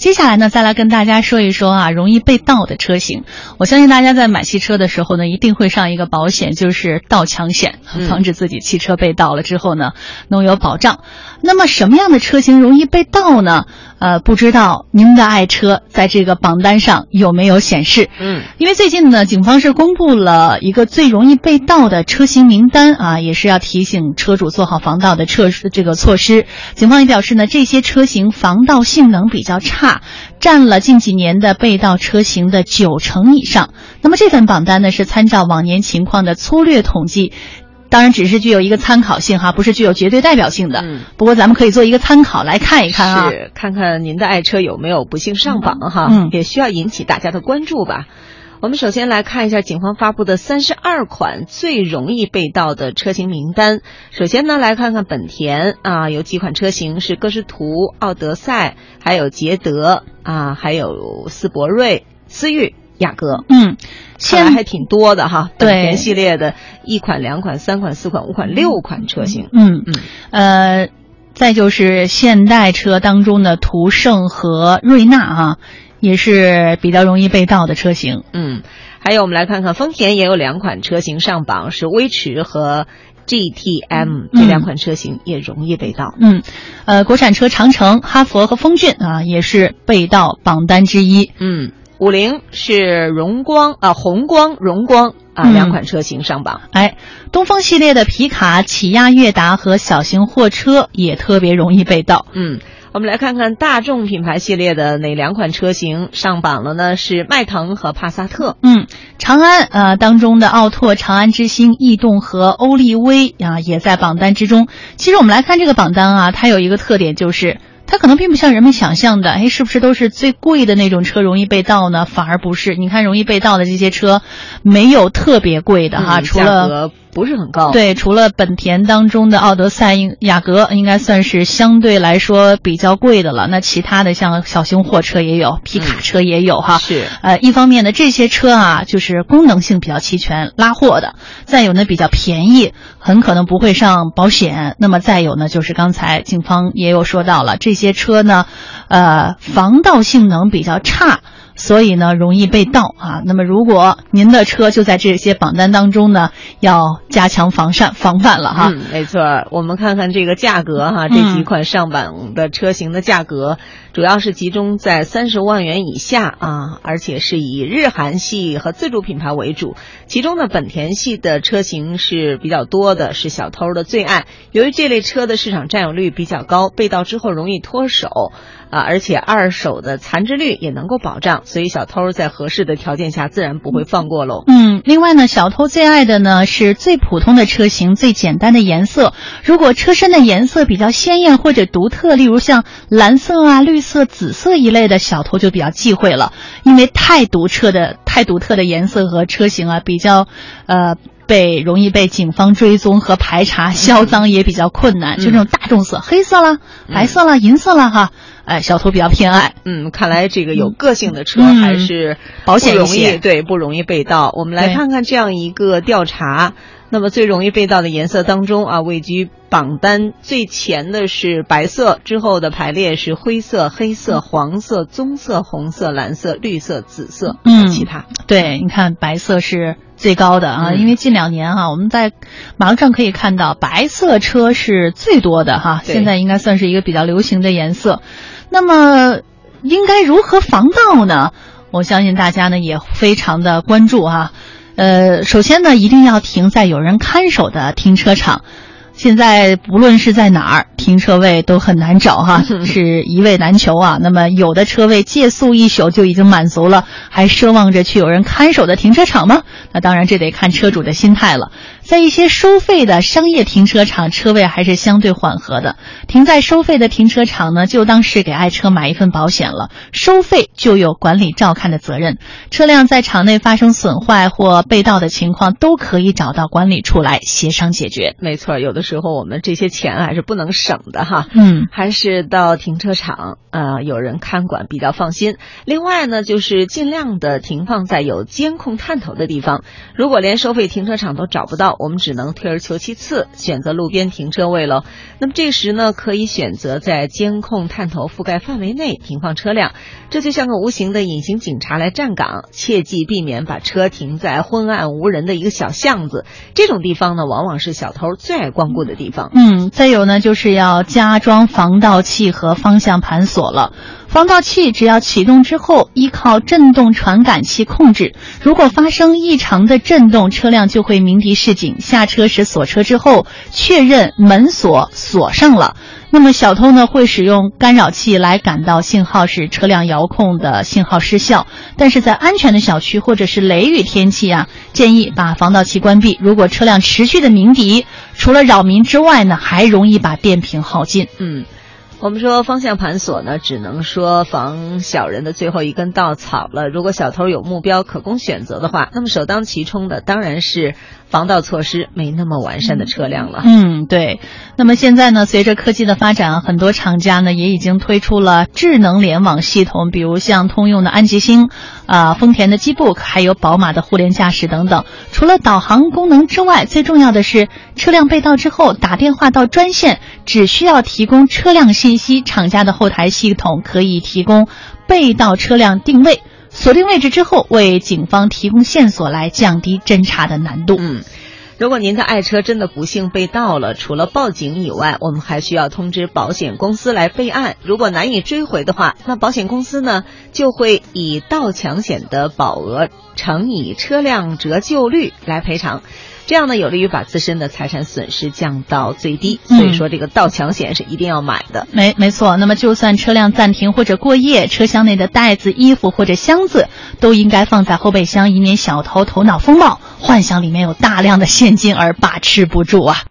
接下来呢，再来跟大家说一说啊，容易被盗的车型。我相信大家在买汽车的时候呢，一定会上一个保险，就是盗抢险，防止自己汽车被盗了之后呢，能有保障。那么什么样的车型容易被盗呢？呃，不知道您的爱车在这个榜单上有没有显示？嗯，因为最近呢，警方是公布了一个最容易被盗的车型名单啊，也是要提醒车主做好防盗的措施。这个措施，警方也表示呢，这些车型防盗性能比较差，占了近几年的被盗车型的九成以上。那么这份榜单呢，是参照往年情况的粗略统计。当然，只是具有一个参考性哈，不是具有绝对代表性的。嗯，不过咱们可以做一个参考来看一看啊，是看看您的爱车有没有不幸上榜哈，嗯，也需要引起大家的关注吧。我们首先来看一下警方发布的三十二款最容易被盗的车型名单。首先呢，来看看本田啊，有几款车型是歌诗图、奥德赛，还有捷德啊，还有斯铂瑞、思域。雅阁，嗯，现在还挺多的哈。本田系列的一款、两款、三款、四款、五款、六款车型。嗯嗯，呃，再就是现代车当中的途胜和瑞纳啊，也是比较容易被盗的车型。嗯，还有我们来看看丰田也有两款车型上榜，是威驰和 GTM 这两款车型也容易被盗。嗯，呃，国产车长城、哈弗和风骏啊，也是被盗榜单之一。嗯。五菱是荣光啊，红光、荣光啊两款车型上榜。哎，东风系列的皮卡、起亚悦达和小型货车也特别容易被盗。嗯，我们来看看大众品牌系列的哪两款车型上榜了呢？是迈腾和帕萨特。嗯，长安呃当中的奥拓、长安之星、逸动和欧力威啊也在榜单之中。其实我们来看这个榜单啊，它有一个特点就是。它可能并不像人们想象的，哎，是不是都是最贵的那种车容易被盗呢？反而不是，你看容易被盗的这些车，没有特别贵的哈，除了。不是很高，对，除了本田当中的奥德赛、雅阁，应该算是相对来说比较贵的了。那其他的像小型货车也有，皮卡车也有哈。是，呃，一方面呢，这些车啊，就是功能性比较齐全，拉货的；再有呢，比较便宜，很可能不会上保险。那么再有呢，就是刚才警方也有说到了，这些车呢，呃，防盗性能比较差。所以呢，容易被盗啊。那么，如果您的车就在这些榜单当中呢，要加强防善防范了哈。嗯，没错。我们看看这个价格哈，这几款上榜的车型的价格，主要是集中在三十万元以下啊，而且是以日韩系和自主品牌为主。其中呢，本田系的车型是比较多的，是小偷的最爱。由于这类车的市场占有率比较高，被盗之后容易脱手。啊，而且二手的残值率也能够保障，所以小偷在合适的条件下自然不会放过喽。嗯，另外呢，小偷最爱的呢是最普通的车型，最简单的颜色。如果车身的颜色比较鲜艳或者独特，例如像蓝色啊、绿色、紫色一类的，小偷就比较忌讳了，因为太独特的、太独特的颜色和车型啊，比较，呃，被容易被警方追踪和排查，销赃也比较困难。就这种大众色，黑色啦、白色啦、银色啦，哈。哎，小偷比较偏爱。嗯，看来这个有个性的车还是保险容易，对，不容易被盗。我们来看看这样一个调查。那么最容易被盗的颜色当中啊，位居榜单最前的是白色，之后的排列是灰色、黑色、黄色、棕色、红色、蓝色、绿色、紫色。嗯，其他对，你看白色是最高的啊，因为近两年哈，我们在马路上可以看到白色车是最多的哈，现在应该算是一个比较流行的颜色。那么，应该如何防盗呢？我相信大家呢也非常的关注哈。呃，首先呢，一定要停在有人看守的停车场。现在不论是在哪儿，停车位都很难找哈，是一位难求啊。那么有的车位借宿一宿就已经满足了，还奢望着去有人看守的停车场吗？那当然，这得看车主的心态了。在一些收费的商业停车场，车位还是相对缓和的。停在收费的停车场呢，就当是给爱车买一份保险了。收费就有管理照看的责任，车辆在场内发生损坏或被盗的情况，都可以找到管理处来协商解决。没错，有的时时候我们这些钱还是不能省的哈。嗯，还是到停车场啊，有人看管比较放心。另外呢，就是尽量的停放在有监控探头的地方。如果连收费停车场都找不到，我们只能退而求其次，选择路边停车位喽。那么这时呢，可以选择在监控探头覆盖范围内停放车辆，这就像个无形的隐形警察来站岗。切记避免把车停在昏暗无人的一个小巷子，这种地方呢，往往是小偷最爱光过的地方。嗯，再有呢，就是要加装防盗器和方向盘锁了。防盗器只要启动之后，依靠震动传感器控制。如果发生异常的震动，车辆就会鸣笛示警。下车时锁车之后，确认门锁锁上了。那么小偷呢会使用干扰器来感到信号，使车辆遥控的信号失效。但是在安全的小区或者是雷雨天气啊，建议把防盗器关闭。如果车辆持续的鸣笛，除了扰民之外呢，还容易把电瓶耗尽。嗯。我们说方向盘锁呢，只能说防小人的最后一根稻草了。如果小偷有目标可供选择的话，那么首当其冲的当然是防盗措施没那么完善的车辆了。嗯，对。那么现在呢，随着科技的发展，很多厂家呢也已经推出了智能联网系统，比如像通用的安吉星，啊，丰田的机布还有宝马的互联驾驶等等。除了导航功能之外，最重要的是车辆被盗之后打电话到专线，只需要提供车辆。信息厂家的后台系统可以提供被盗车辆定位，锁定位置之后，为警方提供线索，来降低侦查的难度。嗯，如果您的爱车真的不幸被盗了，除了报警以外，我们还需要通知保险公司来备案。如果难以追回的话，那保险公司呢就会以盗抢险的保额乘以车辆折旧率来赔偿。这样呢，有利于把自身的财产损失降到最低。所以说，这个盗抢险是一定要买的。没没错。那么，就算车辆暂停或者过夜，车厢内的袋子、衣服或者箱子都应该放在后备箱，以免小偷头脑风暴，幻想里面有大量的现金而把持不住啊。